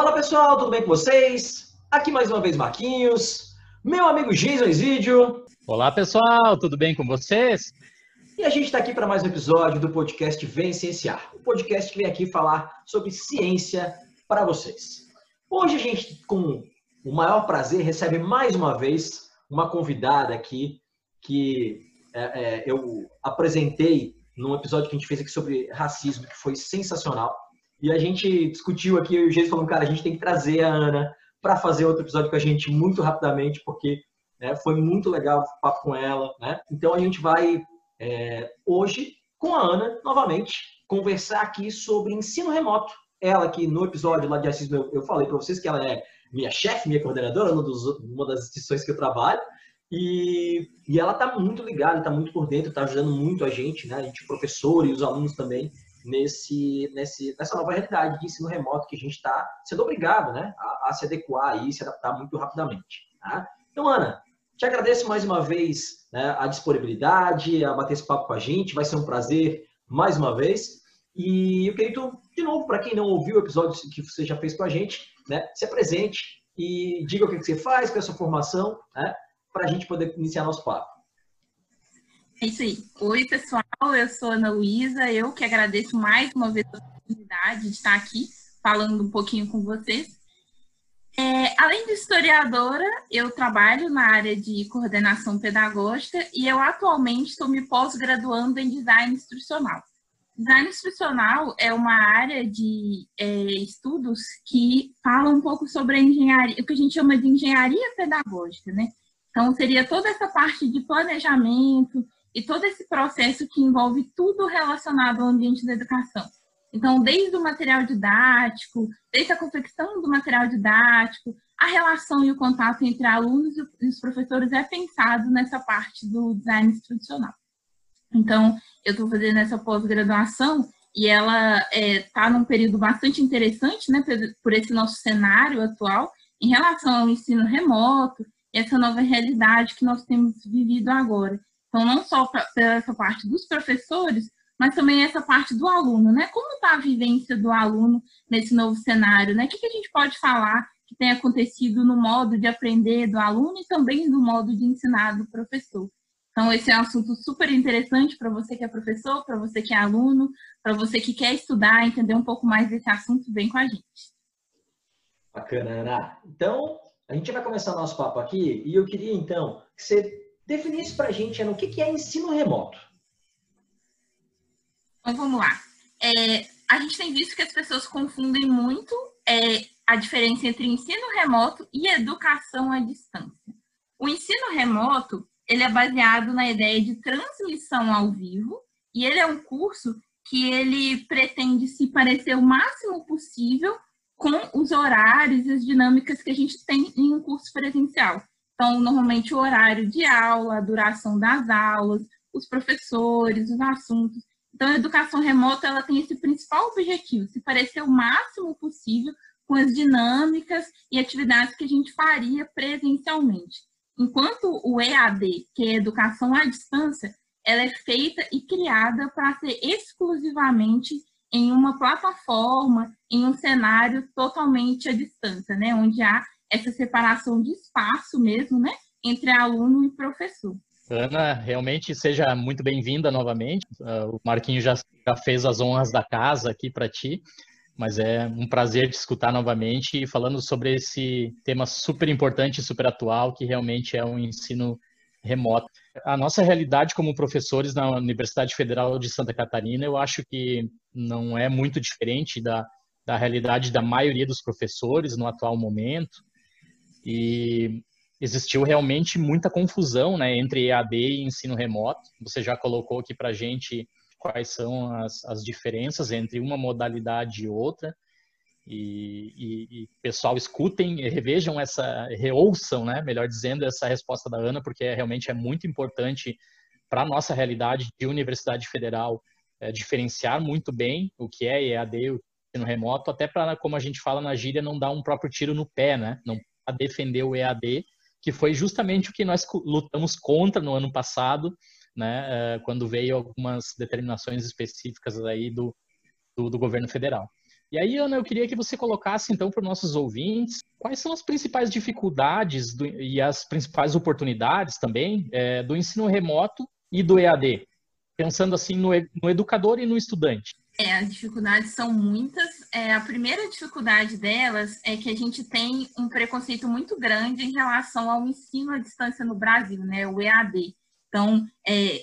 Fala pessoal, tudo bem com vocês? Aqui mais uma vez Marquinhos, meu amigo Jason Isidio. Olá pessoal, tudo bem com vocês? E a gente está aqui para mais um episódio do podcast Vem Cienciar, o podcast que vem aqui falar sobre ciência para vocês. Hoje a gente, com o maior prazer, recebe mais uma vez uma convidada aqui que é, é, eu apresentei num episódio que a gente fez aqui sobre racismo, que foi sensacional. E a gente discutiu aqui, eu e o Geis falando, cara, a gente tem que trazer a Ana para fazer outro episódio com a gente muito rapidamente, porque né, foi muito legal o papo com ela. Né? Então a gente vai é, hoje, com a Ana, novamente, conversar aqui sobre ensino remoto. Ela que no episódio lá de racismo eu, eu falei para vocês que ela é minha chefe, minha coordenadora, uma, dos, uma das instituições que eu trabalho. E, e ela está muito ligada, está muito por dentro, está ajudando muito a gente, né? A gente, professor e os alunos também, nesse, nesse, nessa nova realidade de ensino remoto que a gente está sendo obrigado né, a, a, se adequar e se adaptar muito rapidamente. Tá? Então, Ana, te agradeço mais uma vez né, a disponibilidade, a bater esse papo com a gente, vai ser um prazer mais uma vez. E eu queria, de novo, para quem não ouviu o episódio que você já fez com a gente, né, se apresente e diga o que você faz, qual é a sua formação, né, para a gente poder iniciar nosso papo. É isso aí. Oi, pessoal, eu sou Ana Luísa, eu que agradeço mais uma vez a oportunidade de estar aqui falando um pouquinho com vocês. É, além de historiadora, eu trabalho na área de coordenação pedagógica e eu atualmente estou me pós-graduando em design instrucional. Design instrucional é uma área de é, estudos que fala um pouco sobre a engenharia, o que a gente chama de engenharia pedagógica, né? Então, seria toda essa parte de planejamento, e todo esse processo que envolve tudo relacionado ao ambiente da educação. Então, desde o material didático, desde a confecção do material didático, a relação e o contato entre alunos e os professores é pensado nessa parte do design institucional. Então, eu estou fazendo essa pós-graduação e ela está é, tá num período bastante interessante, né, por esse nosso cenário atual, em relação ao ensino remoto e essa nova realidade que nós temos vivido agora. Então, não só para essa parte dos professores, mas também essa parte do aluno, né? Como está a vivência do aluno nesse novo cenário, né? O que, que a gente pode falar que tem acontecido no modo de aprender do aluno e também no modo de ensinar do professor? Então, esse é um assunto super interessante para você que é professor, para você que é aluno, para você que quer estudar, entender um pouco mais desse assunto, vem com a gente. Bacana, Ana. Então, a gente vai começar nosso papo aqui e eu queria, então, que você definisse para a gente o que, que é ensino remoto. Então vamos lá. É, a gente tem visto que as pessoas confundem muito é, a diferença entre ensino remoto e educação à distância. O ensino remoto ele é baseado na ideia de transmissão ao vivo e ele é um curso que ele pretende se parecer o máximo possível com os horários e as dinâmicas que a gente tem em um curso presencial. Então, normalmente, o horário de aula, a duração das aulas, os professores, os assuntos. Então, a educação remota ela tem esse principal objetivo, se parecer o máximo possível com as dinâmicas e atividades que a gente faria presencialmente. Enquanto o EAD, que é educação à distância, ela é feita e criada para ser exclusivamente em uma plataforma, em um cenário totalmente à distância, né? Onde há essa separação de espaço mesmo, né, entre aluno e professor. Ana, realmente seja muito bem-vinda novamente. Uh, o Marquinho já, já fez as honras da casa aqui para ti, mas é um prazer te escutar novamente falando sobre esse tema super importante super atual, que realmente é um ensino remoto. A nossa realidade como professores na Universidade Federal de Santa Catarina, eu acho que não é muito diferente da, da realidade da maioria dos professores no atual momento e existiu realmente muita confusão né, entre EAD e ensino remoto. Você já colocou aqui para a gente quais são as, as diferenças entre uma modalidade e outra. E, e, e, pessoal, escutem, revejam essa, reouçam, né, melhor dizendo, essa resposta da Ana, porque é, realmente é muito importante para a nossa realidade de Universidade Federal é, diferenciar muito bem o que é EAD, o ensino remoto, até para, como a gente fala na gíria, não dar um próprio tiro no pé, né? Não a defender o EAD, que foi justamente o que nós lutamos contra no ano passado, né, eh, quando veio algumas determinações específicas aí do, do, do governo federal. E aí, Ana, eu queria que você colocasse, então, para os nossos ouvintes, quais são as principais dificuldades do, e as principais oportunidades também é, do ensino remoto e do EAD, pensando assim no, no educador e no estudante. É, as dificuldades são muitas. É, a primeira dificuldade delas é que a gente tem um preconceito muito grande em relação ao ensino à distância no Brasil, né, o EAD. Então, é,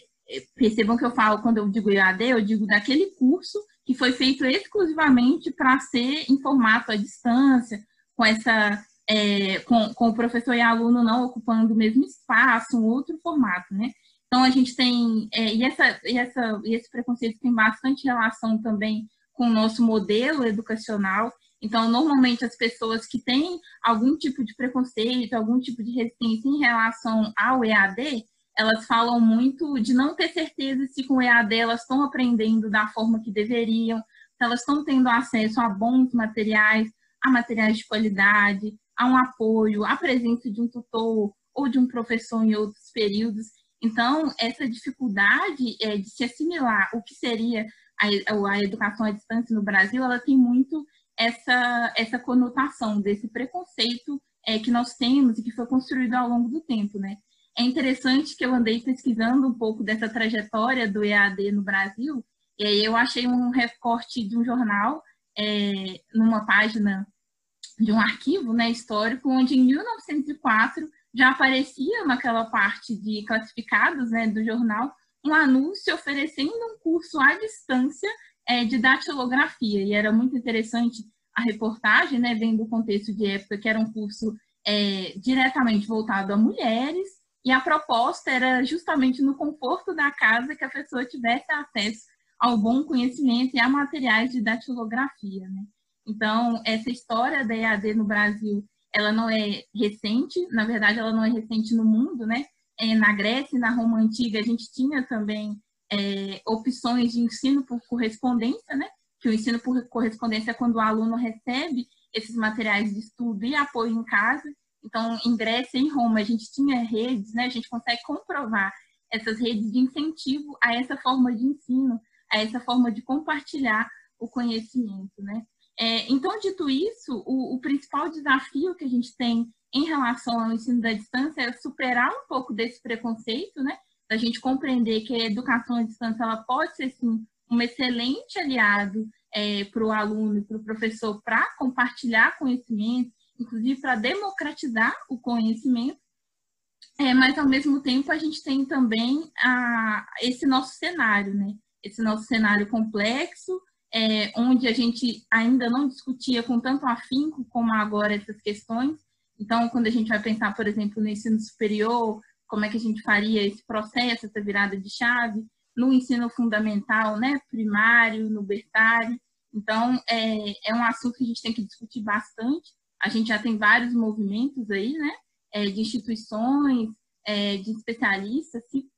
percebam que eu falo, quando eu digo EAD, eu digo daquele curso que foi feito exclusivamente para ser em formato à distância, com essa é, com, com, o professor e aluno não ocupando o mesmo espaço, um outro formato, né? Então a gente tem é, e essa e essa e esse preconceito tem bastante relação também com o nosso modelo educacional. Então normalmente as pessoas que têm algum tipo de preconceito, algum tipo de resistência em relação ao EAD, elas falam muito de não ter certeza se com o EAD elas estão aprendendo da forma que deveriam, se elas estão tendo acesso a bons materiais, a materiais de qualidade, a um apoio, a presença de um tutor ou de um professor em outros períodos. Então, essa dificuldade é, de se assimilar o que seria a, a educação à distância no Brasil, ela tem muito essa, essa conotação desse preconceito é, que nós temos e que foi construído ao longo do tempo, né? É interessante que eu andei pesquisando um pouco dessa trajetória do EAD no Brasil, e aí eu achei um recorte de um jornal, é, numa página de um arquivo né, histórico, onde em 1904 já aparecia naquela parte de classificados né, do jornal um anúncio oferecendo um curso à distância é, de datilografia. E era muito interessante a reportagem, né, vendo o contexto de época, que era um curso é, diretamente voltado a mulheres, e a proposta era justamente no conforto da casa que a pessoa tivesse acesso ao bom conhecimento e a materiais de datilografia. Né? Então, essa história da EAD no Brasil, ela não é recente, na verdade, ela não é recente no mundo, né? É, na Grécia e na Roma Antiga, a gente tinha também é, opções de ensino por correspondência, né? Que o ensino por correspondência é quando o aluno recebe esses materiais de estudo e apoio em casa, então, em Grécia e em Roma, a gente tinha redes, né? A gente consegue comprovar essas redes de incentivo a essa forma de ensino, a essa forma de compartilhar o conhecimento, né? É, então, dito isso, o, o, principal desafio que a gente tem em relação ao ensino da distância é superar um pouco desse preconceito, né? Da gente compreender que a educação à distância ela pode ser, sim, um excelente aliado é, para o aluno e para o professor para compartilhar conhecimento, inclusive para democratizar o conhecimento, é, mas ao mesmo tempo a gente tem também a, esse nosso cenário, né? Esse nosso cenário complexo, é, onde a gente ainda não discutia com tanto afinco como agora essas questões. Então, quando a gente vai pensar, por exemplo, no ensino superior, como é que a gente faria esse processo, essa virada de chave, no ensino fundamental, né, primário, no berçário. Então, é, é um assunto que a gente tem que discutir bastante, a gente já tem vários movimentos aí, né, é, de instituições, é, de especialistas se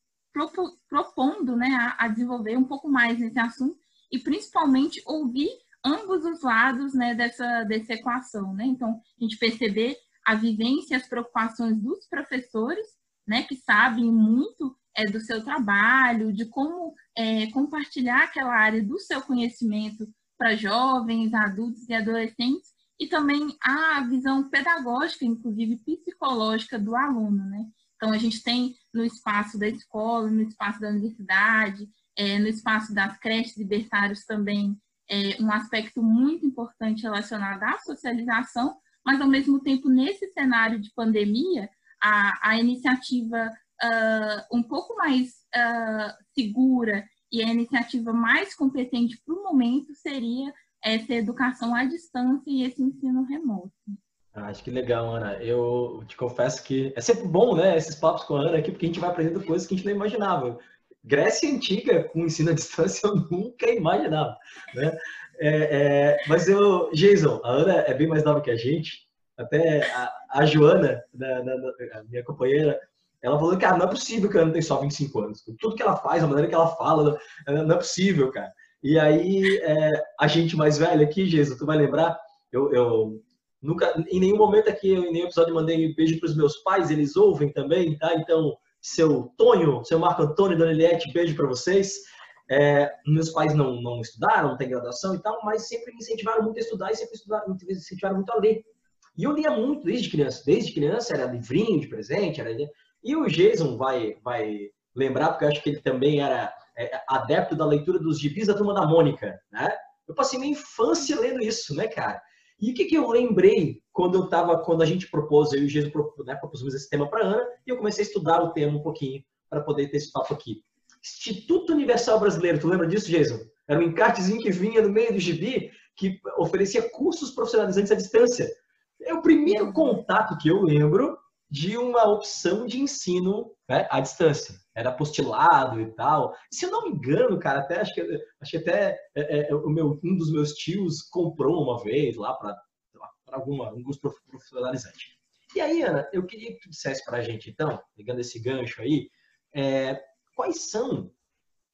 propondo, né, a, a, desenvolver um pouco mais nesse assunto e principalmente ouvir ambos os lados, né, dessa, dessa equação, né. Então, a gente perceber a vivência e as preocupações dos professores, né, que sabem muito é, do seu trabalho, de como é, compartilhar aquela área do seu conhecimento para jovens, adultos e adolescentes, e também a visão pedagógica, inclusive psicológica do aluno, né? Então, a gente tem no espaço da escola, no espaço da universidade, no espaço das creches libertários também, é, um aspecto muito importante relacionado à socialização, mas, ao mesmo tempo, nesse cenário de pandemia, a, a iniciativa uh, um pouco mais uh, segura e a iniciativa mais competente para o momento seria essa educação à distância e esse ensino remoto. Ah, acho que legal, Ana. Eu te confesso que é sempre bom, né, esses papos com a Ana aqui, porque a gente vai aprendendo coisas que a gente não imaginava. Grécia Antiga com ensino à distância eu nunca imaginava, né? É, é, mas eu, Jason, a Ana é bem mais nova que a gente. Até a, a Joana, da, da, da, minha companheira, ela falou que ah, não é possível que a Ana tem só 25 anos. Tudo que ela faz, a maneira que ela fala, não é possível, cara. E aí, é, a gente mais velha aqui, Jesus, tu vai lembrar, eu, eu nunca, em nenhum momento aqui, em nenhum episódio, mandei um beijo para os meus pais, eles ouvem também, tá? Então, seu Tonho, seu Marco Antônio, Dona Eliette, beijo para vocês. é, meus pais não, não estudaram, não têm graduação e tal, mas sempre me incentivaram muito a estudar e sempre estudaram, me incentivaram muito a ler. E eu lia muito desde criança. Desde criança era livrinho de presente, era... E o Jason vai, vai lembrar, porque eu acho que ele também era é, adepto da leitura dos gibis da Turma da Mônica, né? Eu passei minha infância lendo isso, né, cara? E o que, que eu lembrei quando eu tava, quando a gente propôs, eu e o Jesus né, propusemos esse tema para Ana, e eu comecei a estudar o tema um pouquinho para poder ter esse papo aqui. Instituto Universal Brasileiro, tu lembra disso, Jason? Era um encartezinho que vinha no meio do gibi que oferecia cursos profissionalizantes à distância. É o primeiro contato que eu lembro de uma opção de ensino né, à distância. Era apostilado e tal. Se eu não me engano, cara, até acho que, acho que até é, é, o meu, um dos meus tios comprou uma vez lá para alguma um curso profissionalizante. E aí, Ana, eu queria que tu dissesse para a gente, então, pegando esse gancho aí, é, quais são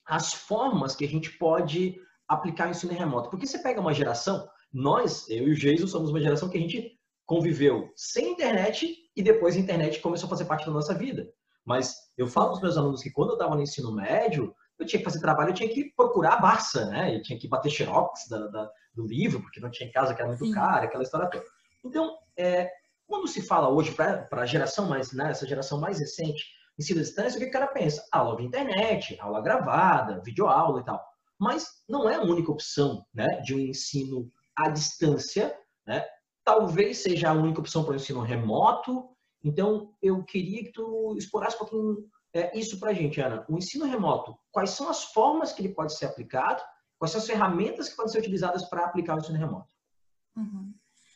as formas que a gente pode aplicar o ensino remoto? Porque você pega uma geração, nós, eu e o Jason, somos uma geração que a gente conviveu sem internet e depois a internet começou a fazer parte da nossa vida. Mas eu falo para os meus alunos que quando eu estava no ensino médio, eu tinha que fazer trabalho, eu tinha que procurar a Barça, né? Eu tinha que bater xerox da, da, do livro, porque não tinha em casa, que era muito Sim. caro, aquela história toda. Então, é, quando se fala hoje para a geração mais, né, essa geração mais recente, ensino à distância, o que o cara pensa? Aula de internet, aula gravada, videoaula e tal. Mas não é a única opção né, de um ensino à distância, né? Talvez seja a única opção para o ensino remoto. Então, eu queria que tu explorasse um pouquinho é, isso para a gente, Ana. O ensino remoto, quais são as formas que ele pode ser aplicado? Quais são as ferramentas que podem ser utilizadas para aplicar o ensino remoto? Uhum.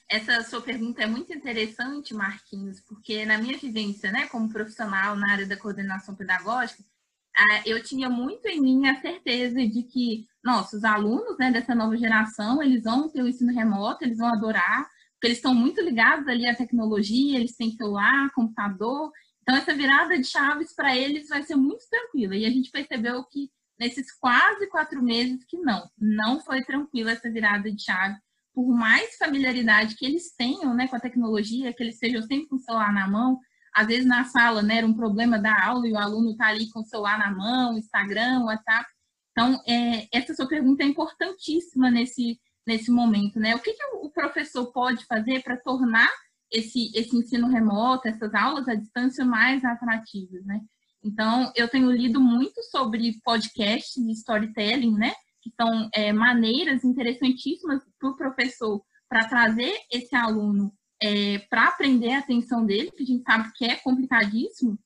Essa sua pergunta é muito interessante, Marquinhos, porque na minha vivência, né, como profissional na área da coordenação pedagógica, eu tinha muito em mim a certeza de que nossos alunos, né, dessa nova geração, eles vão ter o ensino remoto, eles vão adorar, porque eles estão muito ligados ali à tecnologia, eles têm celular, computador. Então, essa virada de chaves para eles vai ser muito tranquila. E a gente percebeu que nesses quase quatro meses que não, não foi tranquila essa virada de chave. Por mais familiaridade que eles tenham né, com a tecnologia, que eles estejam sempre com o celular na mão, às vezes na sala né, era um problema da aula e o aluno está ali com o celular na mão, Instagram, WhatsApp. Então, é, essa sua pergunta é importantíssima nesse, nesse momento, né? O que, que o professor pode fazer para tornar esse, esse ensino remoto, essas aulas à distância mais atrativas, né? Então, eu tenho lido muito sobre podcasts de storytelling, né? Que são é, maneiras interessantíssimas para o professor para trazer esse aluno é, para aprender a atenção dele, que a gente sabe que é complicadíssimo,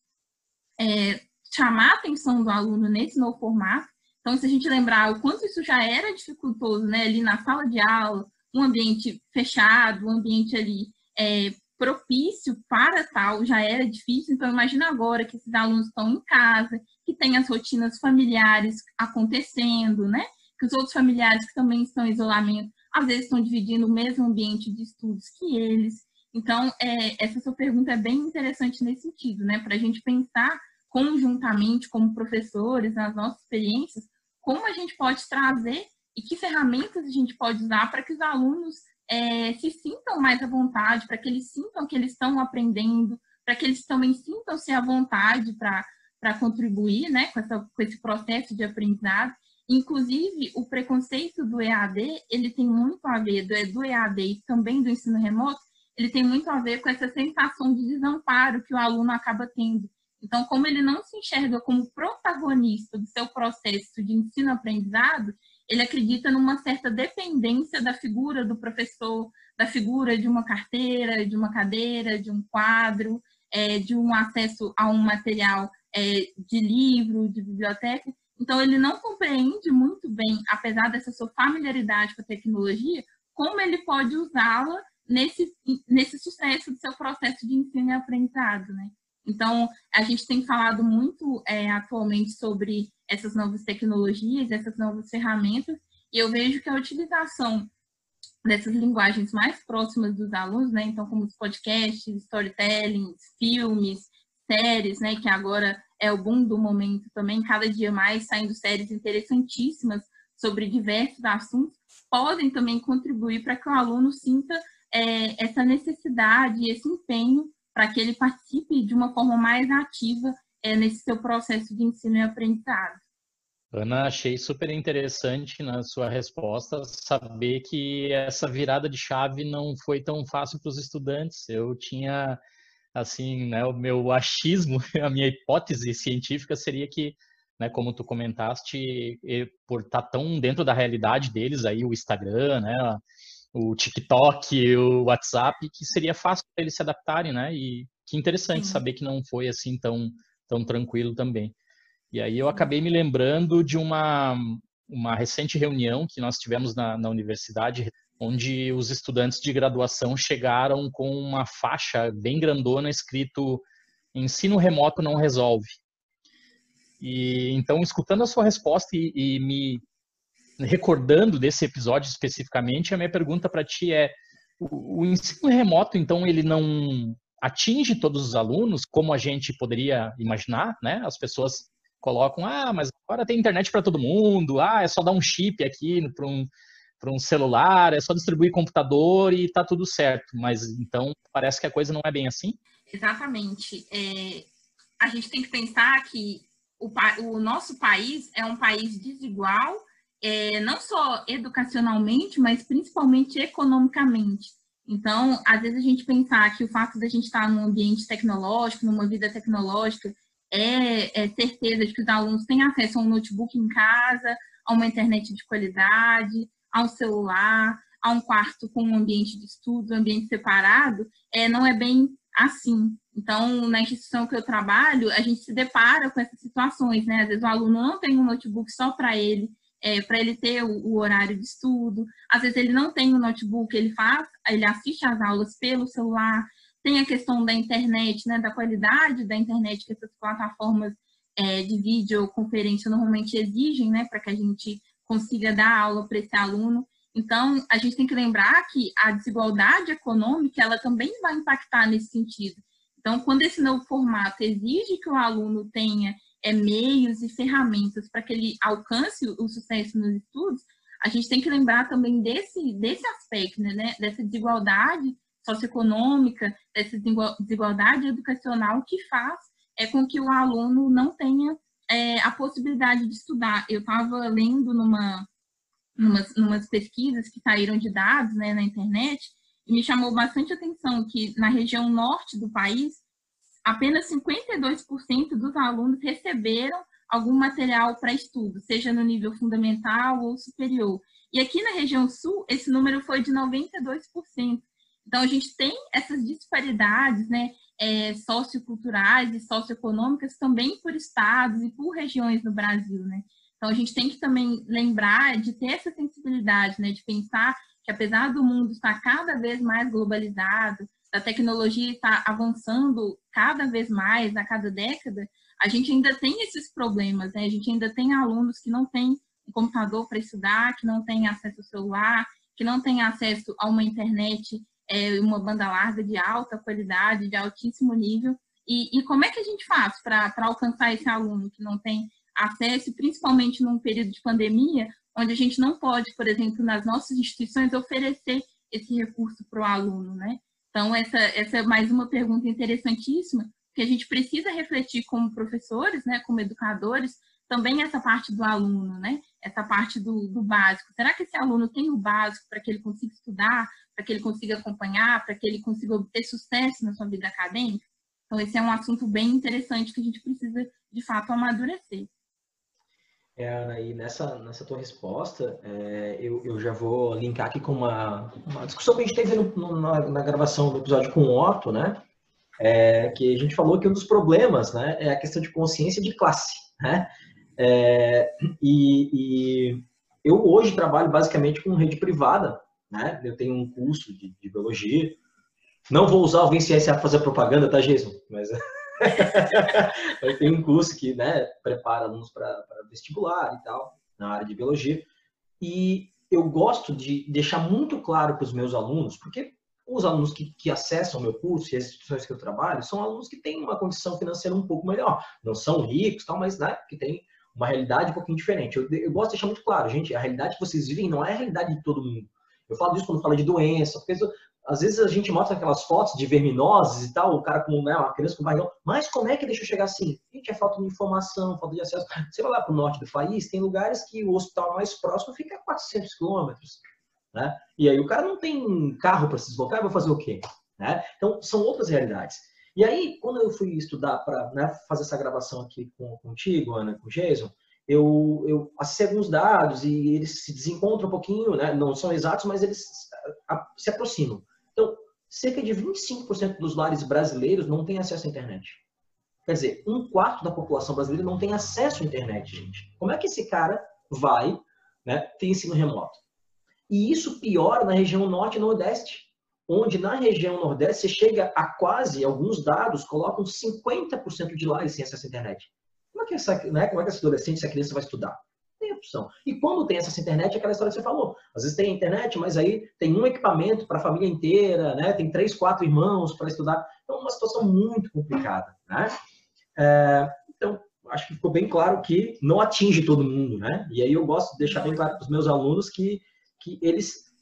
é, chamar a atenção do aluno nesse novo formato. Então, se a gente lembrar o quanto isso já era dificultoso, né, ali na sala de aula, um ambiente fechado, um ambiente ali é, propício para tal, já era difícil. Então, imagina agora que esses alunos estão em casa, que tem as rotinas familiares acontecendo, né? Que os outros familiares que também estão em isolamento, às vezes estão dividindo o mesmo ambiente de estudos que eles. Então, é, essa sua pergunta é bem interessante nesse sentido, né? Para a gente pensar conjuntamente, como professores, nas nossas experiências, como a gente pode trazer e que ferramentas a gente pode usar para que os alunos é, se sintam mais à vontade, para que eles sintam que eles estão aprendendo, para que eles também sintam-se à vontade para contribuir né, com, essa, com esse processo de aprendizado. Inclusive, o preconceito do EAD, ele tem muito a ver, do, do EAD e também do ensino remoto, ele tem muito a ver com essa sensação de desamparo que o aluno acaba tendo. Então, como ele não se enxerga como protagonista do seu processo de ensino-aprendizado, ele acredita numa certa dependência da figura do professor, da figura de uma carteira, de uma cadeira, de um quadro, é, de um acesso a um material é, de livro, de biblioteca. Então, ele não compreende muito bem, apesar dessa sua familiaridade com a tecnologia, como ele pode usá-la nesse, nesse sucesso do seu processo de ensino e aprendizado, né? Então, a gente tem falado muito é, atualmente sobre essas novas tecnologias, essas novas ferramentas, e eu vejo que a utilização dessas linguagens mais próximas dos alunos, né, então como os podcasts, storytelling, filmes, séries, né, que agora é o boom do momento também, cada dia mais saindo séries interessantíssimas sobre diversos assuntos, podem também contribuir para que o aluno sinta é, essa necessidade, esse empenho para que ele participe de uma forma mais ativa é, nesse seu processo de ensino e aprendizado. Ana, achei super interessante na sua resposta saber que essa virada de chave não foi tão fácil para os estudantes. Eu tinha, assim, né, o meu achismo, a minha hipótese científica seria que, né, como tu comentaste, por estar tá tão dentro da realidade deles aí, o Instagram, né, o TikTok, o WhatsApp, que seria fácil para eles se adaptarem, né? E que interessante Sim. saber que não foi assim tão, tão tranquilo também. E aí eu acabei me lembrando de uma, uma recente reunião que nós tivemos na, na universidade, onde os estudantes de graduação chegaram com uma faixa bem grandona escrito ensino remoto não resolve. E então, escutando a sua resposta e, e me recordando desse episódio especificamente, a minha pergunta para ti é: o, ensino remoto, então, ele não atinge todos os alunos como a gente poderia imaginar, né? As pessoas colocam, ah, mas agora tem internet para todo mundo, ah, é só dar um chip aqui para um, um celular, é só distribuir computador e tá tudo certo. Mas então parece que a coisa não é bem assim? Exatamente. É, a gente tem que pensar que o, o nosso país é um país desigual, é, não só educacionalmente, mas principalmente economicamente. Então, às vezes a gente pensar que o fato de a gente estar num ambiente tecnológico, numa vida tecnológica, é, é certeza de que os alunos têm acesso a um notebook em casa, a uma internet de qualidade, a um celular, a um quarto com um ambiente de estudo, um ambiente separado, é, não é bem assim. Então, na instituição que eu trabalho, a gente se depara com essas situações, né? Às vezes o aluno não tem um notebook só para ele, é, para ele ter o, o, horário de estudo. Às vezes ele não tem o um notebook, ele faz, ele assiste às aulas pelo celular. Tem a questão da internet, né, da qualidade da internet que essas plataformas é, de videoconferência normalmente exigem, né, para que a gente consiga dar aula para esse aluno. Então, a gente tem que lembrar que a desigualdade econômica, ela também vai impactar nesse sentido. Então, quando esse novo formato exige que o aluno tenha é, meios e ferramentas para que ele alcance o sucesso nos estudos, a gente tem que lembrar também desse, desse aspecto, né, dessa desigualdade socioeconômica, dessa desigualdade educacional que faz é com que o aluno não tenha é, a possibilidade de estudar. Eu estava lendo numa, numas, numas pesquisas que saíram de dados né, na internet e me chamou bastante atenção que na região norte do país, apenas 52% dos alunos receberam algum material para estudo, seja no nível fundamental ou superior. E aqui na região sul, esse número foi de 92%. Então, a gente tem essas disparidades né, é, socioculturais e socioeconômicas também por estados e por regiões no Brasil. Né? Então, a gente tem que também lembrar de ter essa sensibilidade, né, de pensar que, apesar do mundo estar cada vez mais globalizado, a tecnologia estar avançando cada vez mais a cada década, a gente ainda tem esses problemas, né? A gente ainda tem alunos que não têm computador para estudar, que não têm acesso ao celular, que não têm acesso a uma internet é, uma banda larga de alta qualidade, de altíssimo nível. E, e como é que a gente faz para alcançar esse aluno que não tem acesso, principalmente num período de pandemia, onde a gente não pode, por exemplo, nas nossas instituições, oferecer esse recurso para o aluno, né? Então, essa, essa é mais uma pergunta interessantíssima, que a gente precisa refletir como professores, né, como educadores, também essa parte do aluno, né? Essa parte do, do básico. Será que esse aluno tem o básico para que ele consiga estudar, para que ele consiga acompanhar, para que ele consiga obter sucesso na sua vida acadêmica? Então, esse é um assunto bem interessante que a gente precisa, de fato, amadurecer. É, Ana, e nessa, nessa tua resposta, é, eu, eu já vou linkar aqui com uma, uma discussão que a gente teve no, no, na, na, gravação do episódio com o Otto, né? É, que a gente falou que um dos problemas né, é a questão de consciência de classe, né? É, e, e, eu hoje trabalho basicamente com rede privada, né? Eu tenho um curso de, de biologia. Não vou usar o Vinciência para fazer propaganda, tá, Jason? Mas tenho um curso que né, prepara alunos para vestibular e tal, na área de biologia. E eu gosto de deixar muito claro para os meus alunos, porque os alunos que, que, acessam o meu curso e as instituições que eu trabalho são alunos que têm uma condição financeira um pouco melhor. Não são ricos, tal, mas né, que têm uma realidade um pouquinho diferente. Eu, eu, gosto de deixar muito claro, gente, a realidade que vocês vivem não é a realidade de todo mundo. Eu falo disso quando falo de doença, porque às vezes a gente mostra aquelas fotos de verminoses e tal, o cara com né, uma criança com barrigão, mas como é que deixa eu chegar assim? Gente, é falta de informação, falta de acesso. Você vai lá para o norte do país, tem lugares que o hospital mais próximo fica a 400 quilômetros. Né? E aí o cara não tem carro para se deslocar, vai fazer o quê? Né? Então, são outras realidades. E aí, quando eu fui estudar para né, fazer essa gravação aqui com, contigo, Ana, com o Jason, eu, eu acessei alguns dados e eles se desencontram um pouquinho, né? não são exatos, mas eles se aproximam. Cerca de 25% dos lares brasileiros não têm acesso à internet. Quer dizer, um quarto da população brasileira não tem acesso à internet, gente. Como é que esse cara vai né, ter ensino remoto? E isso piora na região norte e nordeste, onde na região nordeste você chega a quase, alguns dados colocam 50% de lares sem acesso à internet. Como é que essa, né, como é que essa adolescente, essa criança vai estudar? E quando tem essa internet, é aquela história que você falou. Às vezes tem internet, mas aí tem um equipamento para a família inteira, né? Tem três, quatro irmãos para estudar. Então, é uma situação muito complicada, né? É, então, acho que ficou bem claro que não atinge todo mundo, né? E aí eu gosto de deixar bem claro para os meus alunos que, que eles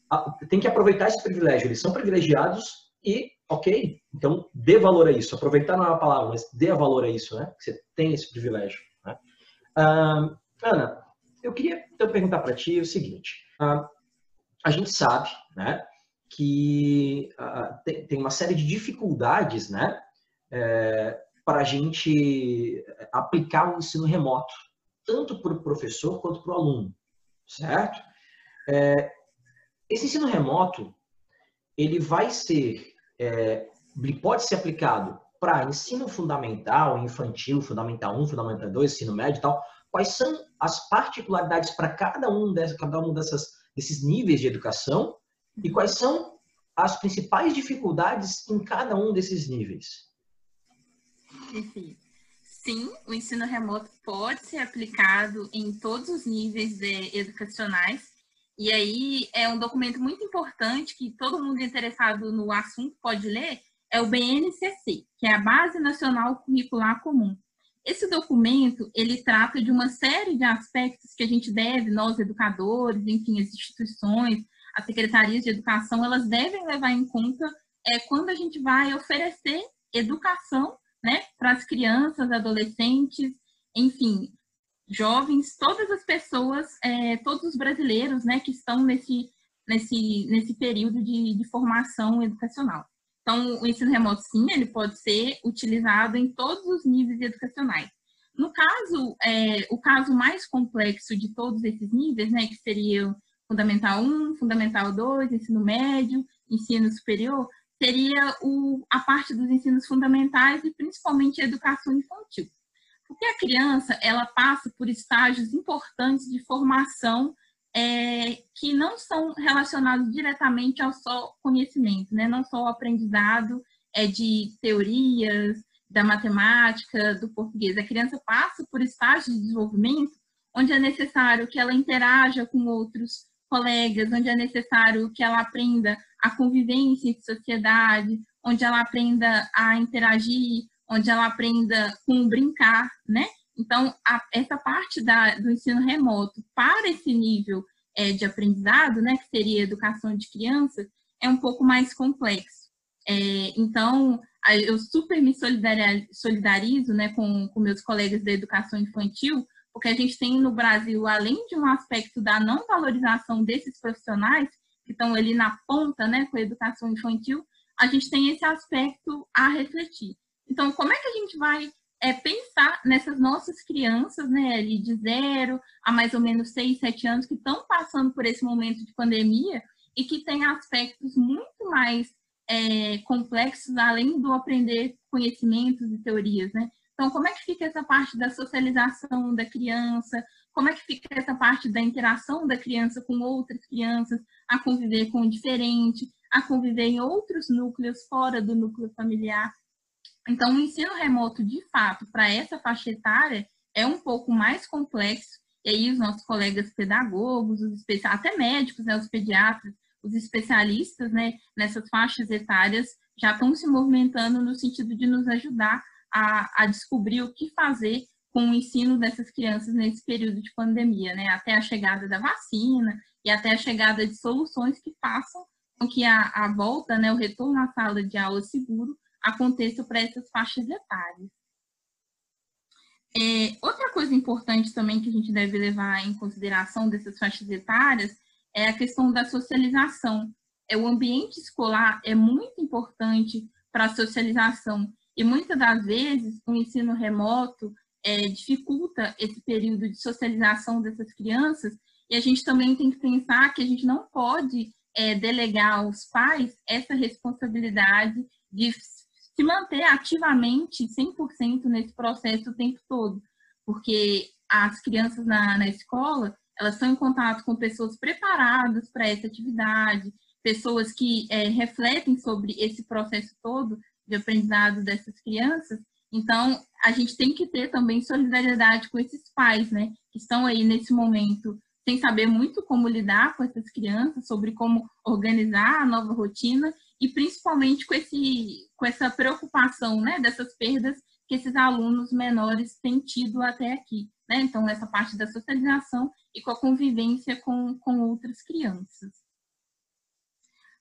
têm que aproveitar esse privilégio. Eles são privilegiados e, ok, então dê valor a isso. Aproveitar não é uma palavra, mas dê valor a isso, né? Que você tem esse privilégio. Né? Ana, eu queria então perguntar para ti o seguinte: ah, a gente sabe, né, que ah, tem, tem, uma série de dificuldades, né, é, para a gente aplicar o ensino remoto, tanto para o professor quanto para o aluno, certo? É, esse ensino remoto ele vai ser, é, ele pode ser aplicado para ensino fundamental, infantil, fundamental 1, fundamental 2, ensino médio e tal. Quais são as particularidades para cada um dessas, cada um dessas, desses níveis de educação e quais são as principais dificuldades em cada um desses níveis? Sim, o ensino remoto pode ser aplicado em todos os níveis educacionais e aí é um documento muito importante que todo mundo interessado no assunto pode ler, é o BNCC, que é a Base Nacional Curricular Comum. Esse documento, ele trata de uma série de aspectos que a gente deve, nós educadores, enfim, as instituições, as secretarias de educação, elas devem levar em conta é, quando a gente vai oferecer educação né, para as crianças, adolescentes, enfim, jovens, todas as pessoas, é, todos os brasileiros, né, que estão nesse, nesse, nesse período de, de formação educacional. Então, o ensino remoto, sim, ele pode ser utilizado em todos os níveis educacionais. No caso, é, o caso mais complexo de todos esses níveis, né, que seria Fundamental 1, Fundamental 2, ensino médio, ensino superior, seria o, a parte dos ensinos fundamentais e principalmente a educação infantil. Porque a criança, ela passa por estágios importantes de formação é, que não são relacionados diretamente ao só conhecimento, né? não só o aprendizado é, de teorias, da matemática, do português. A criança passa por estágios de desenvolvimento onde é necessário que ela interaja com outros colegas, onde é necessário que ela aprenda a convivência em sociedade, onde ela aprenda a interagir, onde ela aprenda com brincar, né? Então, a, essa parte da, do ensino remoto para esse nível é, de aprendizado, né, que seria educação de crianças, é um pouco mais complexo. É, então, eu super me solidarizo né, com, com meus colegas da educação infantil, porque a gente tem no Brasil, além de um aspecto da não valorização desses profissionais, que estão ali na ponta né, com a educação infantil, a gente tem esse aspecto a refletir. Então, como é que a gente vai é, pensar nessas nossas crianças, né, ali de zero a mais ou menos seis, sete anos, que estão passando por esse momento de pandemia e que têm aspectos muito mais é, complexos, além do aprender conhecimentos e teorias, né? Então, como é que fica essa parte da socialização da criança? Como é que fica essa parte da interação da criança com outras crianças, a conviver com o diferente, a conviver em outros núcleos fora do núcleo familiar? Então, o ensino remoto, de fato, para essa faixa etária, é um pouco mais complexo, e aí os nossos colegas pedagogos, os até médicos, né, os pediatras, os especialistas né, nessas faixas etárias já estão se movimentando no sentido de nos ajudar a, a descobrir o que fazer com o ensino dessas crianças nesse período de pandemia, né, até a chegada da vacina e até a chegada de soluções que façam que a, a volta, né, o retorno à sala de aula seguro aconteça para essas faixas etárias. É, outra coisa importante também que a gente deve levar em consideração dessas faixas etárias é a questão da socialização. É, o ambiente escolar é muito importante para a socialização e muitas das vezes o ensino remoto é, dificulta esse período de socialização dessas crianças e a gente também tem que pensar que a gente não pode é, delegar aos pais essa responsabilidade de se manter ativamente 100% nesse processo o tempo todo, porque as crianças na, na escola, elas estão em contato com pessoas preparadas para essa atividade, pessoas que é, refletem sobre esse processo todo de aprendizado dessas crianças. Então, a gente tem que ter também solidariedade com esses pais, né, que estão aí nesse momento sem saber muito como lidar com essas crianças, sobre como organizar a nova rotina e principalmente com, esse, com essa preocupação né, dessas perdas que esses alunos menores têm tido até aqui. Né? Então, essa parte da socialização e com a convivência com, com outras crianças.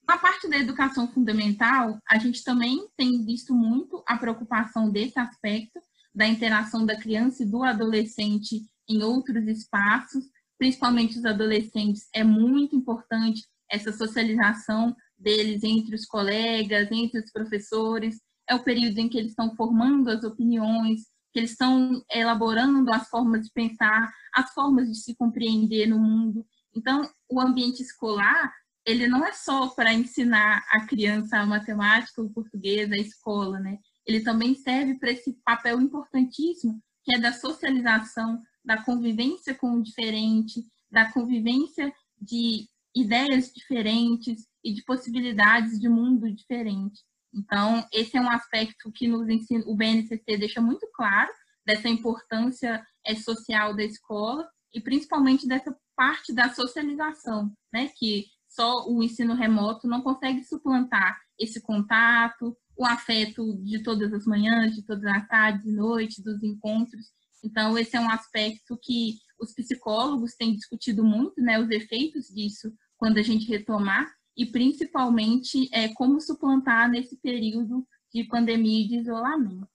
Na parte da educação fundamental, a gente também tem visto muito a preocupação desse aspecto da interação da criança e do adolescente em outros espaços, principalmente os adolescentes, é muito importante essa socialização deles entre os colegas, entre os professores. É o período em que eles estão formando as opiniões, que eles estão elaborando as formas de pensar, as formas de se compreender no mundo. Então, o ambiente escolar, ele não é só para ensinar a criança a matemática, o português, a escola, né? Ele também serve para esse papel importantíssimo, que é da socialização, da convivência com o diferente, da convivência de ideias diferentes e de possibilidades de mundo diferente. Então, esse é um aspecto que nos ensina, o BNCC deixa muito claro dessa importância é, social da escola e principalmente dessa parte da socialização, né, que só o ensino remoto não consegue suplantar esse contato, o afeto de todas as manhãs, de todas as tardes e noites, dos encontros. Então, esse é um aspecto que os psicólogos têm discutido muito, né, os efeitos disso quando a gente retomar, e principalmente é, como suplantar nesse período de pandemia e de isolamento.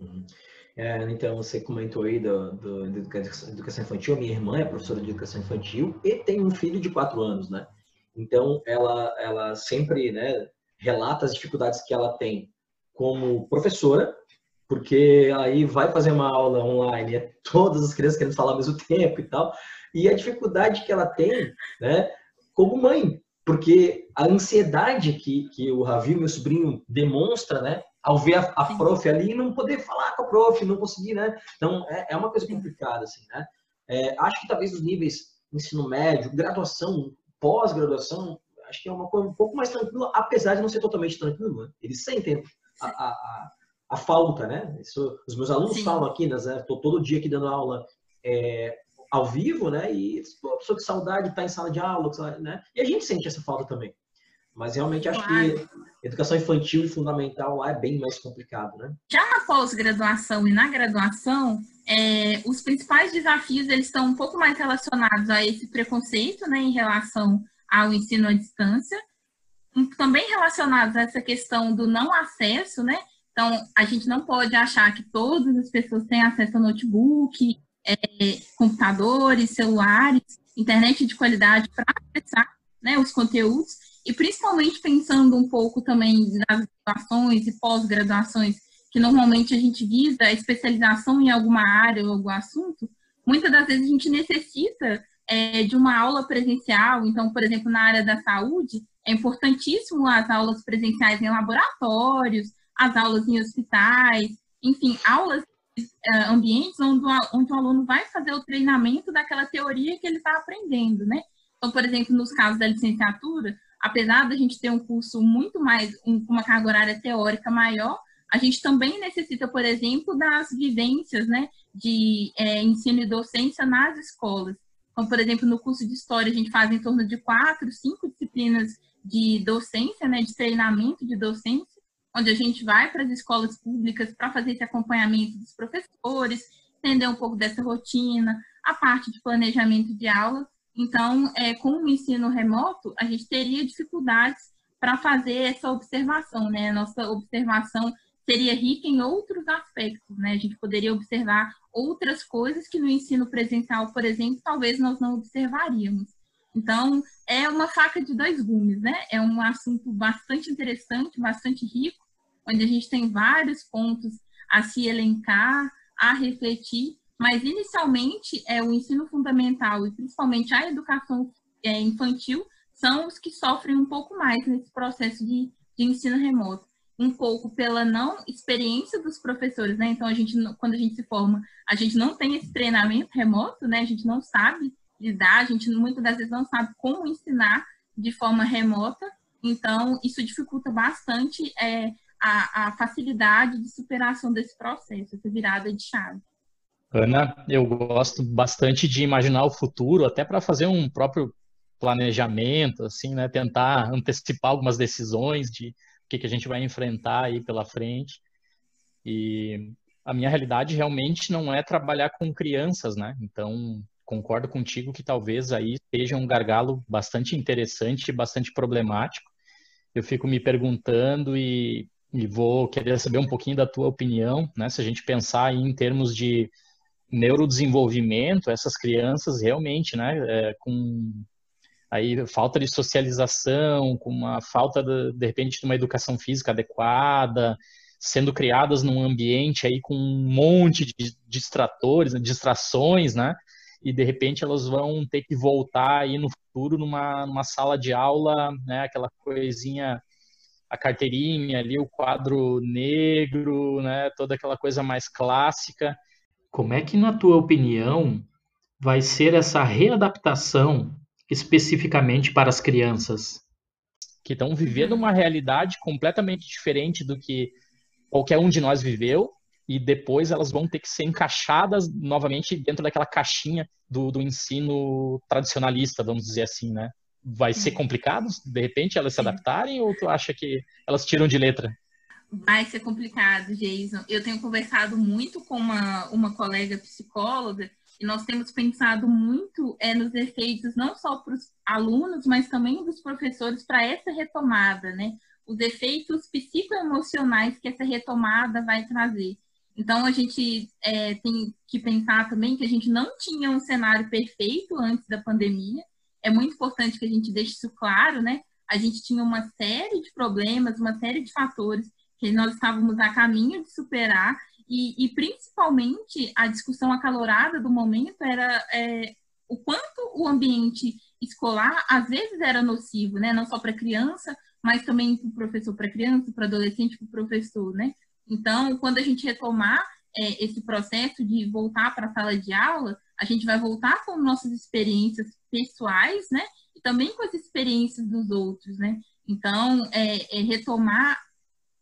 Uhum. É, então, você comentou aí da educação infantil. Minha irmã é professora de educação infantil e tem um filho de quatro anos, né? Então, ela, ela sempre né, relata as dificuldades que ela tem como professora porque aí vai fazer uma aula online, é todas as crianças querendo falar ao mesmo tempo e tal, e a dificuldade que ela tem, né, como mãe, porque a ansiedade que, que o Ravi, meu sobrinho, demonstra, né, ao ver a, a prof ali e não poder falar com a prof, não conseguir, né, então é, é uma coisa complicada, assim, né, é, acho que talvez os níveis ensino médio, graduação, pós-graduação, acho que é uma coisa um pouco mais tranquila, apesar de não ser totalmente tranquilo, né? eles sentem a, a a falta, né? Isso, os meus alunos Sim. falam aqui, né? Estou todo dia aqui dando aula é, ao vivo, né? E a pessoa que saudade está em sala de aula, né? E a gente sente essa falta também. Mas realmente acho claro. que educação infantil e fundamental lá é bem mais complicado, né? Já na pós-graduação e na graduação, é, os principais desafios eles estão um pouco mais relacionados a esse preconceito, né, em relação ao ensino à distância, também relacionados a essa questão do não acesso, né, então, a gente não pode achar que todas as pessoas têm acesso a notebook, é, computadores, celulares, internet de qualidade para acessar né, os conteúdos, e principalmente pensando um pouco também nas graduações e pós-graduações, que normalmente a gente visa a especialização em alguma área ou algum assunto, muitas das vezes a gente necessita é, de uma aula presencial. Então, por exemplo, na área da saúde, é importantíssimo as aulas presenciais em laboratórios, as aulas em hospitais, enfim, aulas, ambientes onde onde o aluno vai fazer o treinamento daquela teoria que ele está aprendendo, né? Então, por exemplo, nos casos da licenciatura, apesar da gente ter um curso muito mais, um, uma carga horária teórica maior, a gente também necessita, por exemplo, das vivências, né, de é, ensino e docência nas escolas. Então, por exemplo, no curso de História, a gente faz em torno de quatro, cinco disciplinas de docência, né, de treinamento de docência, onde a gente vai para as escolas públicas para fazer esse acompanhamento dos professores, entender um pouco dessa rotina, a parte de planejamento de aula, Então, é, com o ensino remoto, a gente teria dificuldades para fazer essa observação, né? Nossa observação seria rica em outros aspectos, né? A gente poderia observar outras coisas que no ensino presencial, por exemplo, talvez nós não observaríamos. Então, é uma faca de dois gumes, né? É um assunto bastante interessante, bastante rico, onde a gente tem vários pontos a se elencar, a refletir, mas inicialmente é o ensino fundamental e principalmente a educação é, infantil são os que sofrem um pouco mais nesse processo de, de ensino remoto um pouco pela não experiência dos professores, né? Então a gente quando a gente se forma, a gente não tem esse treinamento remoto, né? A gente não sabe lidar, a gente muitas das vezes não sabe como ensinar de forma remota. Então isso dificulta bastante é, a, a facilidade de superação desse processo, essa virada de chave. Ana, eu gosto bastante de imaginar o futuro, até para fazer um próprio planejamento, assim, né? Tentar antecipar algumas decisões de o que, que a gente vai enfrentar aí pela frente. E a minha realidade realmente não é trabalhar com crianças, né? Então, concordo contigo que talvez aí seja um gargalo bastante interessante bastante problemático. Eu fico me perguntando e, e vou querer saber um pouquinho da tua opinião, né? Se a gente pensar em termos de neurodesenvolvimento, essas crianças realmente, né, é, com aí falta de socialização, com uma falta de, de repente de uma educação física adequada, sendo criadas num ambiente aí com um monte de distratores, distrações, né? E de repente elas vão ter que voltar aí no futuro numa, numa sala de aula, né? Aquela coisinha, a carteirinha ali, o quadro negro, né? Toda aquela coisa mais clássica. Como é que, na tua opinião, vai ser essa readaptação especificamente para as crianças? Que estão vivendo uma realidade completamente diferente do que qualquer um de nós viveu, e depois elas vão ter que ser encaixadas novamente dentro daquela caixinha do, do ensino tradicionalista, vamos dizer assim, né? Vai ser complicado, de repente, elas se adaptarem, ou tu acha que elas tiram de letra? Vai ser complicado, Jason. Eu tenho conversado muito com uma, uma colega psicóloga e nós temos pensado muito é, nos efeitos, não só para os alunos, mas também dos professores, para essa retomada, né? Os efeitos psicoemocionais que essa retomada vai trazer. Então, a gente é, tem que pensar também que a gente não tinha um cenário perfeito antes da pandemia. É muito importante que a gente deixe isso claro, né? A gente tinha uma série de problemas, uma série de fatores que nós estávamos a caminho de superar e, e, principalmente a discussão acalorada do momento era é, o quanto o ambiente escolar às vezes era nocivo, né? Não só para criança, mas também para o professor para criança, para adolescente, para o professor, né? Então, quando a gente retomar é, esse processo de voltar para a sala de aula, a gente vai voltar com nossas experiências pessoais, né? E também com as experiências dos outros, né? Então, é, é retomar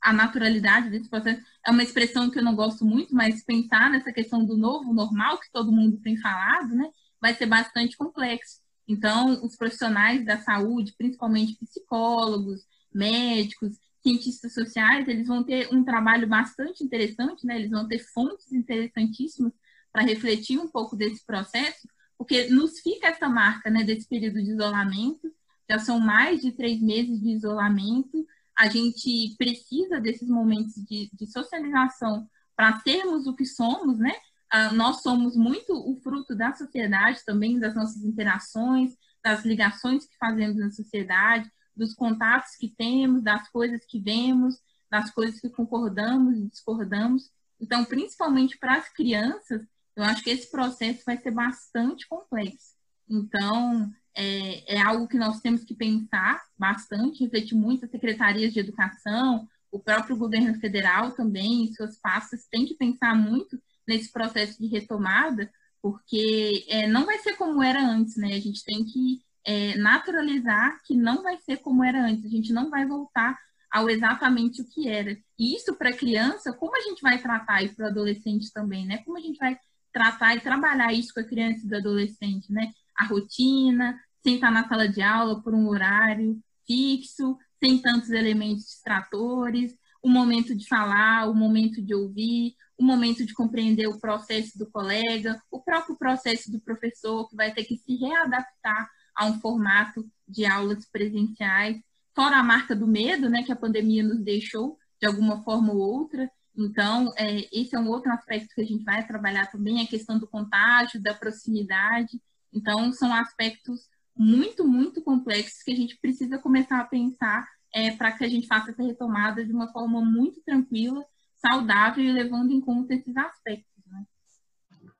a naturalidade desse processo é uma expressão que eu não gosto muito, mas pensar nessa questão do novo normal, que todo mundo tem falado, né, vai ser bastante complexo. Então, os profissionais da saúde, principalmente psicólogos, médicos, cientistas sociais, eles vão ter um trabalho bastante interessante, né, eles vão ter fontes interessantíssimas para refletir um pouco desse processo, porque nos fica essa marca né, desse período de isolamento, já são mais de três meses de isolamento, a gente precisa desses momentos de, de socialização para sermos o que somos, né? Uh, nós somos muito o fruto da sociedade também, das nossas interações, das ligações que fazemos na sociedade, dos contatos que temos, das coisas que vemos, das coisas que concordamos e discordamos. Então, principalmente para as crianças, eu acho que esse processo vai ser bastante complexo. Então, é, é algo que nós temos que pensar bastante, refletir muito as secretarias de educação, o próprio governo federal também, em suas pastas, tem que pensar muito nesse processo de retomada, porque é, não vai ser como era antes, né? A gente tem que é, naturalizar que não vai ser como era antes, a gente não vai voltar ao exatamente o que era. E isso para a criança, como a gente vai tratar e para o adolescente também, né? Como a gente vai tratar e trabalhar isso com a criança e do adolescente, né? a rotina, sem estar na sala de aula por um horário fixo, sem tantos elementos distratores, o momento de falar, o momento de ouvir, o momento de compreender o processo do colega, o próprio processo do professor, que vai ter que se readaptar a um formato de aulas presenciais, fora a marca do medo, né, que a pandemia nos deixou de alguma forma ou outra. Então, é, esse é um outro aspecto que a gente vai trabalhar também, a questão do contágio, da proximidade. Então, são aspectos muito, muito complexos que a gente precisa começar a pensar é, para que a gente faça essa retomada de uma forma muito tranquila, saudável e levando em conta esses aspectos. Né?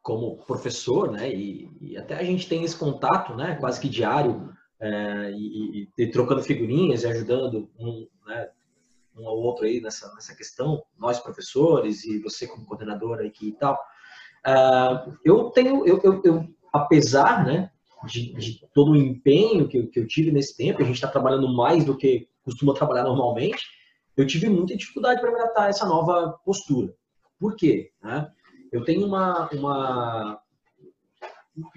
Como professor, né, e, e, até a gente tem esse contato, né, quase que diário, é, e, e, trocando figurinhas e ajudando um, né, um ao outro aí nessa, nessa questão, nós professores e você como coordenadora aqui e tal. Uh, eu tenho, eu, eu, eu apesar, né, de, de, todo o empenho que, que eu tive nesse tempo, a gente está trabalhando mais do que costuma trabalhar normalmente, eu tive muita dificuldade para me adaptar essa nova postura. Por quê? Né? Eu tenho uma, uma,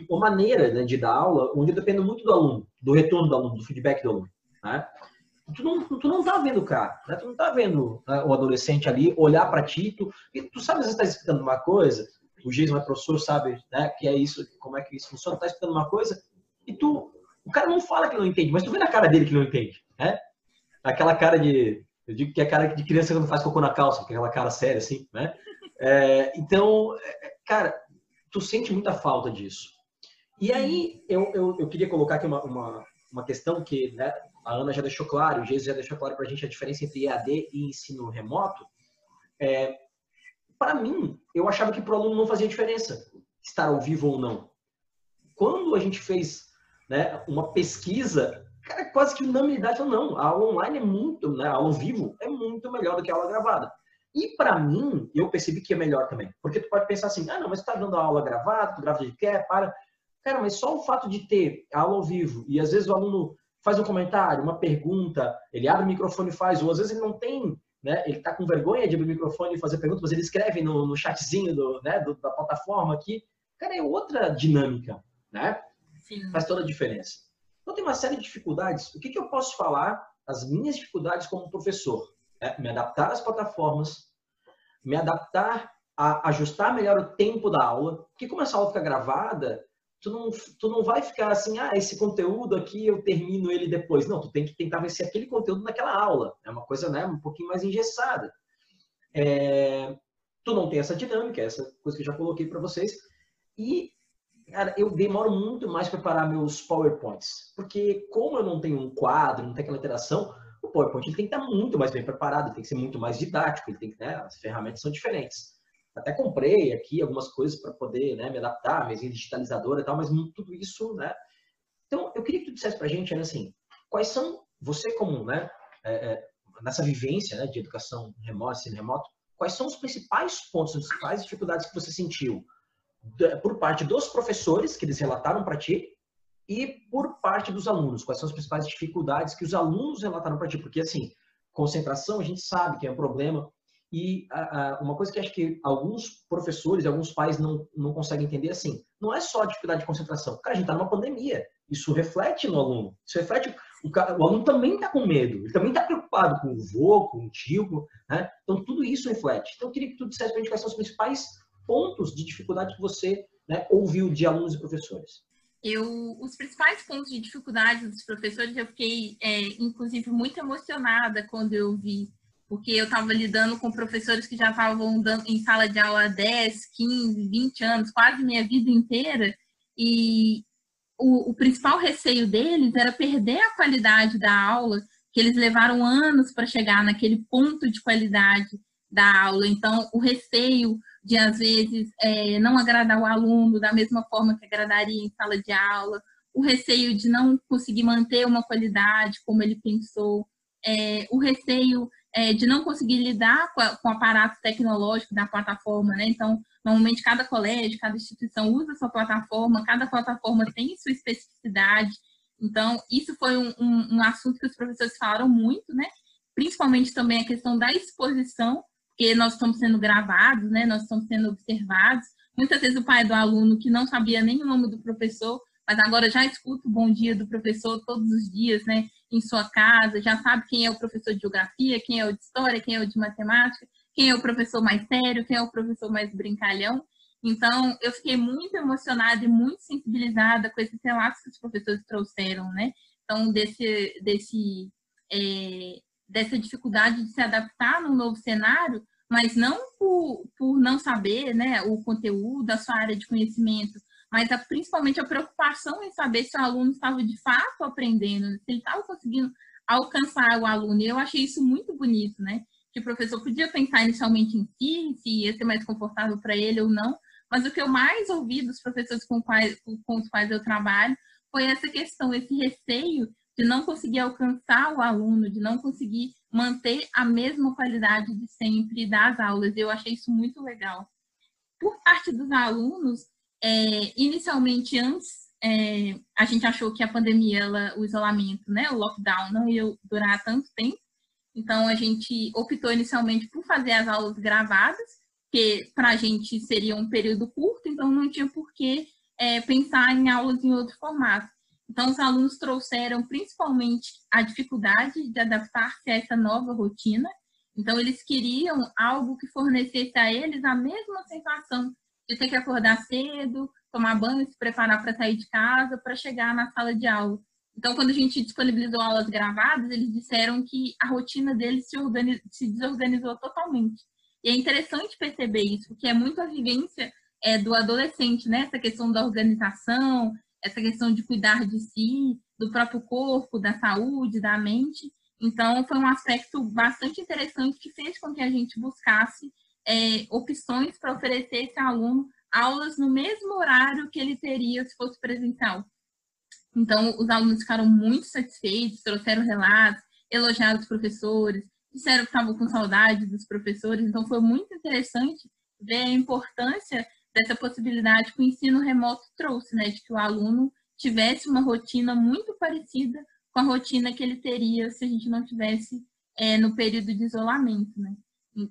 uma maneira né, de dar aula onde eu dependo muito do aluno, do retorno do aluno, do feedback do aluno. Né? Tu não, tu não tá vendo o cara, né? tu não tá vendo né, o adolescente ali olhar para ti, tu, tu sabe às vezes está explicando uma coisa, o Jason é professor, sabe né, que é isso, como é que isso funciona, tá explicando uma coisa, e tu, o cara não fala que não entende, mas tu vê na cara dele que não entende, né? aquela cara de. Eu digo que é cara de criança quando faz cocô na calça, é aquela cara séria, assim, né? É, então, é, cara, tu sente muita falta disso. E aí, eu, eu, eu queria colocar aqui uma, uma, uma questão que né, a Ana já deixou claro, o Jesus já deixou claro para a gente a diferença entre EAD e ensino remoto. É, para mim, eu achava que para o aluno não fazia diferença estar ao vivo ou não. Quando a gente fez né, uma pesquisa cara, quase que unanimidade falou, não, a aula online é muito, né, a aula ao vivo é muito melhor do que a aula gravada. E para mim, eu percebi que é melhor também. Porque tu pode pensar assim, ah, não, mas tu tá dando a aula gravada, tu grava de quer, para. Cara, mas só o fato de ter aula ao vivo e às vezes o aluno faz um comentário, uma pergunta, ele abre o microfone e faz, ou às vezes ele não tem, né, ele tá com vergonha de abrir o microfone e fazer pergunta, mas ele escreve no, no chatzinho do, né, do, da plataforma aqui. Cara, é outra dinâmica, né? Sim. Faz toda a diferença. Então, tem uma série de dificuldades. O que, que eu posso falar? As minhas dificuldades como professor. É me adaptar às plataformas, me adaptar a ajustar melhor o tempo da aula. Porque como essa aula fica gravada, tu não, tu não vai ficar assim, ah, esse conteúdo aqui eu termino ele depois. Não, tu tem que tentar vencer aquele conteúdo naquela aula. É uma coisa, né, um pouquinho mais engessada. É, tu não tem essa dinâmica, essa coisa que eu já coloquei para vocês. E Cara, eu demoro muito mais para preparar meus PowerPoints. Porque como eu não tenho um quadro, não tem aquela interação, o PowerPoint ele tem que estar muito mais bem preparado, tem que ser muito mais didático, ele tem que, né, as ferramentas são diferentes. Até comprei aqui algumas coisas para poder né, me adaptar, mesinha digitalizadora e tal, mas tudo isso, né? Então, eu queria que tu dissesse para a gente, assim, quais são, você como, né, é, é, nessa vivência né, de educação remota, ensino remoto, quais são os principais pontos, as principais dificuldades que você sentiu por parte dos professores, que eles relataram para ti, e por parte dos alunos. Quais são as principais dificuldades que os alunos relataram para ti? Porque, assim, concentração a gente sabe que é um problema. E a, a, uma coisa que acho que alguns professores alguns pais não, não conseguem entender, assim, não é só dificuldade de concentração. Cara, a gente está numa pandemia. Isso reflete no aluno. Isso reflete. O, o aluno também está com medo. Ele também está preocupado com o vô, com o tio. Né? Então, tudo isso reflete. Então, eu queria que tu dissesse para a gente quais são os principais pontos de dificuldade que você né, ouviu de alunos e professores? Eu, os principais pontos de dificuldade dos professores, eu fiquei, é, inclusive, muito emocionada quando eu vi, porque eu estava lidando com professores que já estavam em sala de aula há 10, 15, 20 anos, quase minha vida inteira, e o, o principal receio deles era perder a qualidade da aula, que eles levaram anos para chegar naquele ponto de qualidade da aula. Então, o receio de, às vezes, é, não agradar o aluno da mesma forma que agradaria em sala de aula, o receio de não conseguir manter uma qualidade como ele pensou, é, o receio é, de não conseguir lidar com, a, com, o aparato tecnológico da plataforma, né? Então, normalmente cada colégio, cada instituição usa sua plataforma, cada plataforma tem sua especificidade. Então, isso foi um, um, um assunto que os professores falaram muito, né? Principalmente também a questão da exposição porque nós estamos sendo gravados, né? Nós estamos sendo observados. Muitas vezes o pai do aluno que não sabia nem o nome do professor mas agora já escuta o bom dia do professor todos os dias, né? Em sua casa, já sabe quem é o professor de geografia, quem é o de história, quem é o de matemática, quem é o professor mais sério, quem é o professor mais brincalhão. Então, eu fiquei muito emocionada e muito sensibilizada com esses relatos que os professores trouxeram, né? Então, desse, desse, é, dessa dificuldade de se adaptar num novo cenário, mas não por, por não saber né, o conteúdo, a sua área de conhecimento, mas a, principalmente a preocupação em saber se o aluno estava de fato aprendendo, se ele estava conseguindo alcançar o aluno. E eu achei isso muito bonito, né? Que o professor podia pensar inicialmente em si, se ia ser mais confortável para ele ou não, mas o que eu mais ouvi dos professores com, quais, com os quais eu trabalho foi essa questão, esse receio de não conseguir alcançar o aluno, de não conseguir manter a mesma qualidade de sempre das aulas. Eu achei isso muito legal. Por parte dos alunos, é, inicialmente, antes, é, a gente achou que a pandemia, ela, o isolamento, né, o lockdown, não ia durar tanto tempo. Então, a gente optou inicialmente por fazer as aulas gravadas, que para a gente seria um período curto, então não tinha por que é, pensar em aulas em outro formato. Então, os alunos trouxeram principalmente a dificuldade de adaptar-se a essa nova rotina. Então, eles queriam algo que fornecesse a eles a mesma sensação de ter que acordar cedo, tomar banho, se preparar para sair de casa, para chegar na sala de aula. Então, quando a gente disponibilizou aulas gravadas, eles disseram que a rotina deles se, se desorganizou totalmente. E é interessante perceber isso, porque é muito a vivência é, do adolescente, né? Essa questão da organização, essa questão de cuidar de si, do próprio corpo, da saúde, da mente. Então, foi um aspecto bastante interessante que fez com que a gente buscasse é, opções para oferecer esse aluno aulas no mesmo horário que ele teria se fosse presencial. Então, os alunos ficaram muito satisfeitos, trouxeram relatos, elogiaram os professores, disseram que estavam com saudade dos professores. Então, foi muito interessante ver a importância dessa possibilidade que o ensino remoto trouxe, né, de que o aluno tivesse uma rotina muito parecida com a rotina que ele teria se a gente não tivesse é, no período de isolamento, né.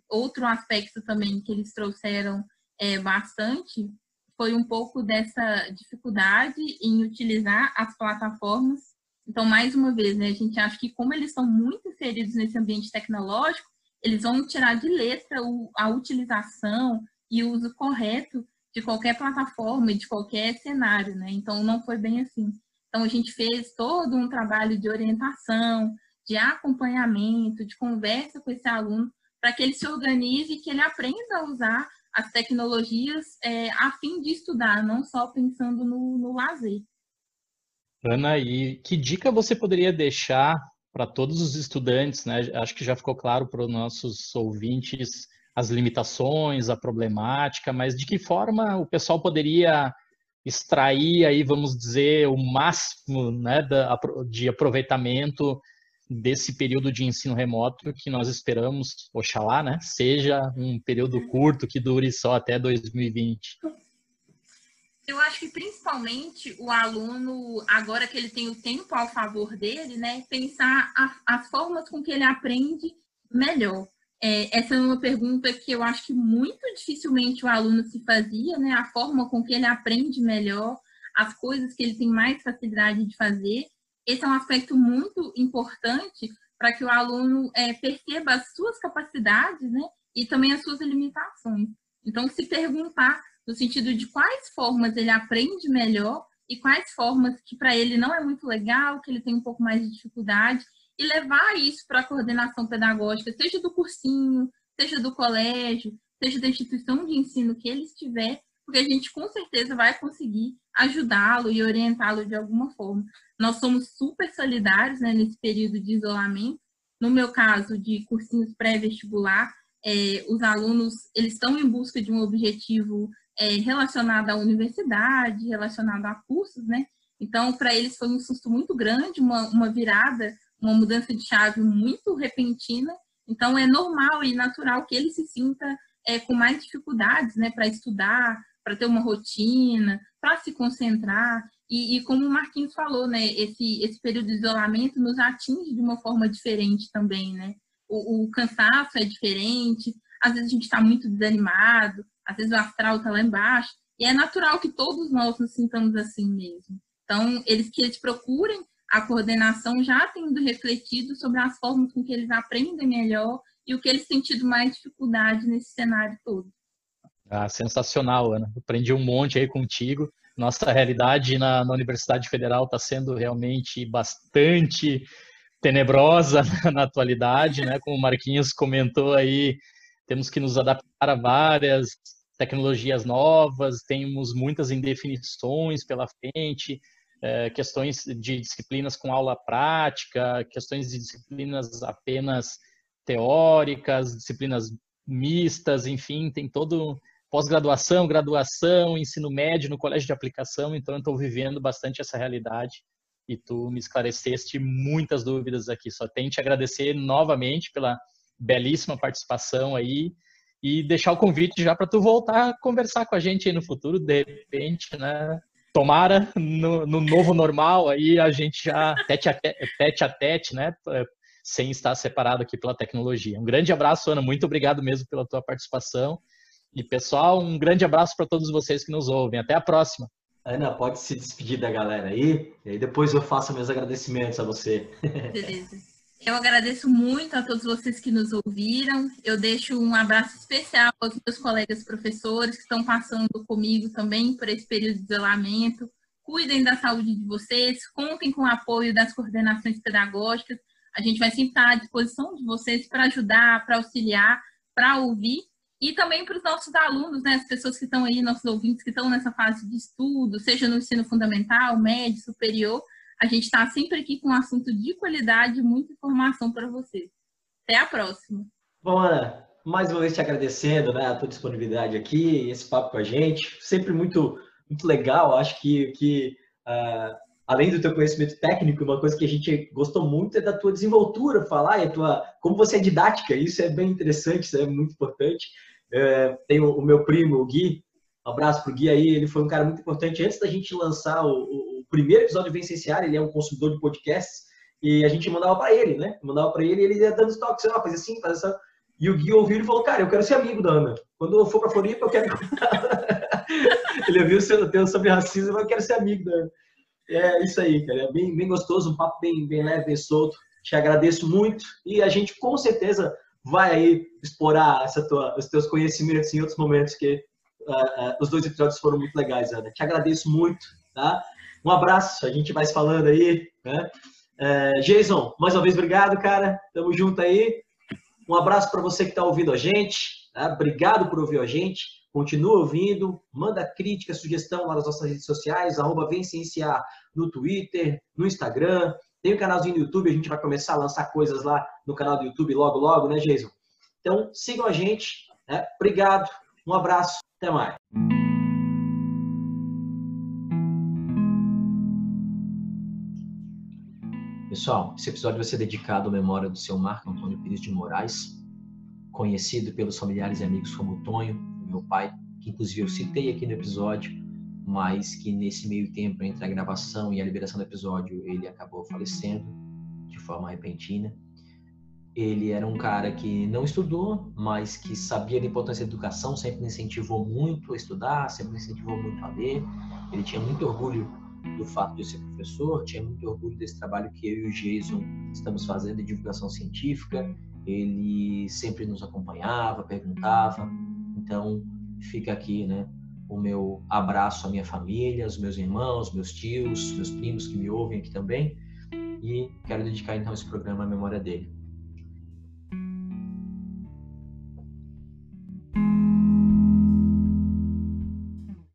Outro aspecto também que eles trouxeram é, bastante foi um pouco dessa dificuldade em utilizar as plataformas. Então, mais uma vez, né, a gente acha que como eles estão muito inseridos nesse ambiente tecnológico, eles vão tirar de letra a utilização e o uso correto de qualquer plataforma e de qualquer cenário, né? Então não foi bem assim. Então a gente fez todo um trabalho de orientação, de acompanhamento, de conversa com esse aluno, para que ele se organize e que ele aprenda a usar as tecnologias é, a fim de estudar, não só pensando no, no lazer. Ana, e que dica você poderia deixar para todos os estudantes, né? Acho que já ficou claro para os nossos ouvintes as limitações, a problemática, mas de que forma o pessoal poderia extrair aí, vamos dizer, o máximo né, de aproveitamento desse período de ensino remoto que nós esperamos, oxalá, né, seja um período curto que dure só até 2020. Eu acho que principalmente o aluno, agora que ele tem o tempo ao favor dele, né, pensar as formas com que ele aprende melhor. É, essa é uma pergunta que eu acho que muito dificilmente o aluno se fazia, né? A forma com que ele aprende melhor, as coisas que ele tem mais facilidade de fazer. Esse é um aspecto muito importante para que o aluno é, perceba as suas capacidades, né? E também as suas limitações. Então, se perguntar no sentido de quais formas ele aprende melhor e quais formas que para ele não é muito legal, que ele tem um pouco mais de dificuldade, e levar isso para a coordenação pedagógica, seja do cursinho, seja do colégio, seja da instituição de ensino que ele estiver, porque a gente com certeza vai conseguir ajudá-lo e orientá-lo de alguma forma. Nós somos super solidários né, nesse período de isolamento. No meu caso, de cursinhos pré-vestibular, é, os alunos eles estão em busca de um objetivo é, relacionado à universidade, relacionado a cursos, né? Então, para eles foi um susto muito grande, uma, uma virada uma mudança de chave muito repentina. Então, é normal e natural que ele se sinta é, com mais dificuldades né, para estudar, para ter uma rotina, para se concentrar. E, e, como o Marquinhos falou, né, esse, esse período de isolamento nos atinge de uma forma diferente também. Né? O, o cansaço é diferente, às vezes a gente está muito desanimado, às vezes o astral está lá embaixo. E é natural que todos nós nos sintamos assim mesmo. Então, eles que eles procurem a coordenação já tendo refletido sobre as formas com que eles aprendem melhor e o que eles têm tido mais dificuldade nesse cenário todo. Ah, sensacional, Ana. Aprendi um monte aí contigo. Nossa realidade na, na Universidade Federal está sendo realmente bastante tenebrosa na atualidade, né? Como o Marquinhos comentou aí, temos que nos adaptar a várias tecnologias novas, temos muitas indefinições pela frente, é, questões de disciplinas com aula prática, questões de disciplinas apenas teóricas, disciplinas mistas, enfim, tem todo pós-graduação, graduação, ensino médio no colégio de aplicação, então eu estou vivendo bastante essa realidade e tu me esclareceste muitas dúvidas aqui. Só tenho te agradecer novamente pela belíssima participação aí e deixar o convite já para tu voltar a conversar com a gente aí no futuro, de repente, né? Tomara no, no novo normal aí a gente já tete a tete, tete a tete, né? Sem estar separado aqui pela tecnologia. Um grande abraço, Ana. Muito obrigado mesmo pela tua participação. E pessoal, um grande abraço para todos vocês que nos ouvem. Até a próxima. Ana, pode se despedir da galera aí, e aí depois eu faço meus agradecimentos a você. Beleza. Eu agradeço muito a todos vocês que nos ouviram. Eu deixo um abraço especial aos meus colegas professores que estão passando comigo também por esse período de isolamento. Cuidem da saúde de vocês, contem com o apoio das coordenações pedagógicas. A gente vai sempre estar à disposição de vocês para ajudar, para auxiliar, para ouvir e também para os nossos alunos, né, as pessoas que estão aí, nossos ouvintes que estão nessa fase de estudo, seja no ensino fundamental, médio, superior, a gente está sempre aqui com um assunto de qualidade, muita informação para vocês. Até a próxima. Bom, Ana, mais uma vez te agradecendo né, a tua disponibilidade aqui, esse papo com a gente, sempre muito, muito legal. Acho que, que uh, além do teu conhecimento técnico, uma coisa que a gente gostou muito é da tua desenvoltura, falar, e a tua, como você é didática, isso é bem interessante, isso é muito importante. É, tem o, o, meu primo, o Gui, um abraço pro Gui aí, ele foi um cara muito importante. Antes da gente lançar o, o, o primeiro episódio do Vencenciar, ele é um consumidor de podcasts, e a gente mandava para ele, né? Mandava para ele e ele ia dando toques, ah, faz assim, faz assim. E o Gui ouviu e falou, cara, eu quero ser amigo da Ana. Quando eu for para Floripa, eu quero... ele ouviu o seu tema sobre racismo, mas eu quero ser amigo da Ana. É isso aí, cara. É bem, bem gostoso, um papo bem, bem leve, bem solto. Te agradeço muito e a gente com certeza vai aí explorar essa tua, os teus conhecimentos em outros momentos, que uh, uh, os dois episódios foram muito legais, Ana. Te agradeço muito, tá? Um abraço, a gente vai se falando aí, né? Uh, Jason, mais uma vez, obrigado, cara. Tamo junto aí. Um abraço para você que está ouvindo a gente. Tá? Obrigado por ouvir a gente. Continua ouvindo, manda crítica, sugestão lá nas nossas redes sociais, arroba no Twitter, no Instagram, tem o um canalzinho no YouTube, a gente vai começar a lançar coisas lá no canal do YouTube logo, logo, né, Jason? Então, sigam a gente. Né? Obrigado, um abraço, até mais. Pessoal, esse episódio vai ser dedicado à memória do seu Marco Antônio Pires de Moraes, conhecido pelos familiares e amigos como Tonho, meu pai, que inclusive eu citei aqui no episódio, mas que nesse meio tempo entre a gravação e a liberação do episódio ele acabou falecendo de forma repentina. Ele era um cara que não estudou, mas que sabia da importância da educação, sempre incentivou muito a estudar, sempre incentivou muito a ler. Ele tinha muito orgulho do fato de ser professor, tinha muito orgulho desse trabalho que eu e o Jason estamos fazendo de divulgação científica. Ele sempre nos acompanhava, perguntava. Então, fica aqui, né, o meu abraço à minha família, aos meus irmãos, meus tios, meus primos que me ouvem aqui também. E quero dedicar então esse programa à memória dele.